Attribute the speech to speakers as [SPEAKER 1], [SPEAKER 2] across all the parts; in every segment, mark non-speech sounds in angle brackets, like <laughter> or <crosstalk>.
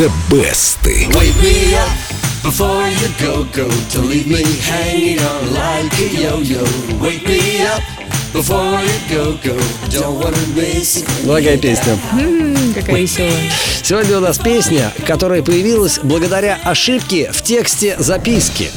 [SPEAKER 1] The Best.
[SPEAKER 2] Wake me up before you go, go. Don't leave me hanging on like a yo-yo. Wake me up
[SPEAKER 3] Благая песня.
[SPEAKER 4] Какая веселая.
[SPEAKER 3] Сегодня у нас песня, которая появилась благодаря ошибке в тексте записки.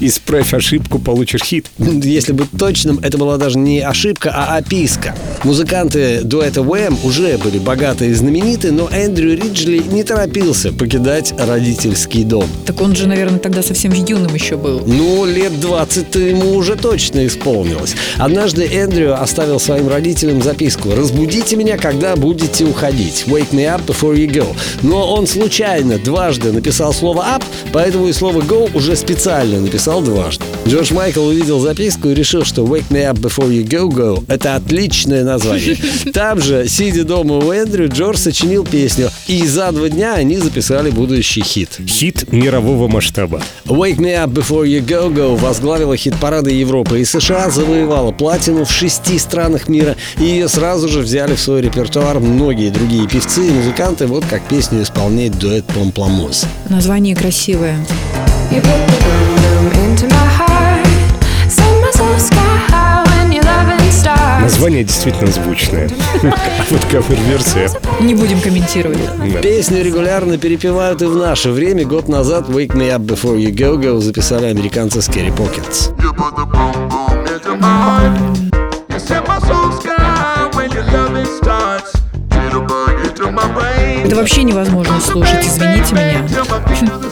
[SPEAKER 1] Исправь ошибку, получишь хит.
[SPEAKER 3] Если быть точным, это была даже не ошибка, а описка. Музыканты дуэта Wham уже были богаты и знамениты, но Эндрю Риджли не торопился покидать родительский дом.
[SPEAKER 4] Так он же, наверное, тогда совсем юным еще был.
[SPEAKER 3] Ну, лет 20 ему уже точно исполнилось. Однажды Эндрю оставил своим родителям записку «Разбудите меня, когда будете уходить. Wake me up before you go». Но он случайно дважды написал слово «up», поэтому и слово «go» уже специально написал дважды. Джордж Майкл увидел записку и решил, что «Wake me up before you go, go» — это отличное название. <laughs> Там же, сидя дома у Эндрю, Джордж сочинил песню, и за два дня они записали будущий хит.
[SPEAKER 1] Хит мирового масштаба.
[SPEAKER 3] Wake Me Up Before You Go Go возглавила хит-парады Европы и США, завоевала платину в шести странах мира, и ее сразу же взяли в свой репертуар многие другие певцы и музыканты, вот как песню исполняет дуэт Помпламус.
[SPEAKER 4] Название красивое.
[SPEAKER 5] You put the boom into my heart. Send my soul sky high when your loving starts.
[SPEAKER 1] Название действительно звучное. А вот кавер-версия.
[SPEAKER 4] Не будем комментировать.
[SPEAKER 1] да.
[SPEAKER 3] Песню регулярно перепевают и в наше время. Год назад Wake Me Up Before You Go Go записали американцы Scary Pockets.
[SPEAKER 4] Вообще невозможно слушать, извините меня.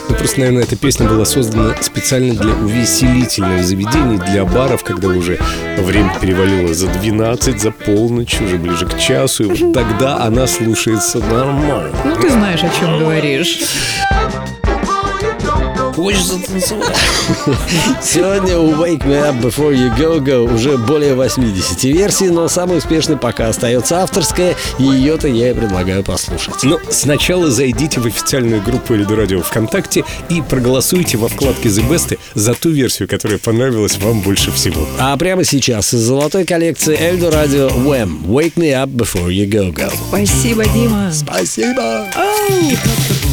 [SPEAKER 1] Ну, просто, наверное, эта песня была создана специально для увеселительных заведений, для баров, когда уже время перевалило за 12, за полночь, уже ближе к часу, и вот <laughs> тогда она слушается нормально.
[SPEAKER 4] Ну, ты знаешь, о чем говоришь.
[SPEAKER 3] Хочется танцевать. Сегодня у Wake Me Up Before You Go Go уже более 80 версий, но самой успешной пока остается авторская, и ее-то я и предлагаю послушать.
[SPEAKER 1] Но сначала зайдите в официальную группу Эльду Радио ВКонтакте и проголосуйте во вкладке The Best за ту версию, которая понравилась вам больше всего.
[SPEAKER 3] А прямо сейчас из золотой коллекции Эльдо Радио Wham! Wake Me Up Before You Go Go.
[SPEAKER 4] Спасибо, Дима.
[SPEAKER 3] Спасибо!
[SPEAKER 6] into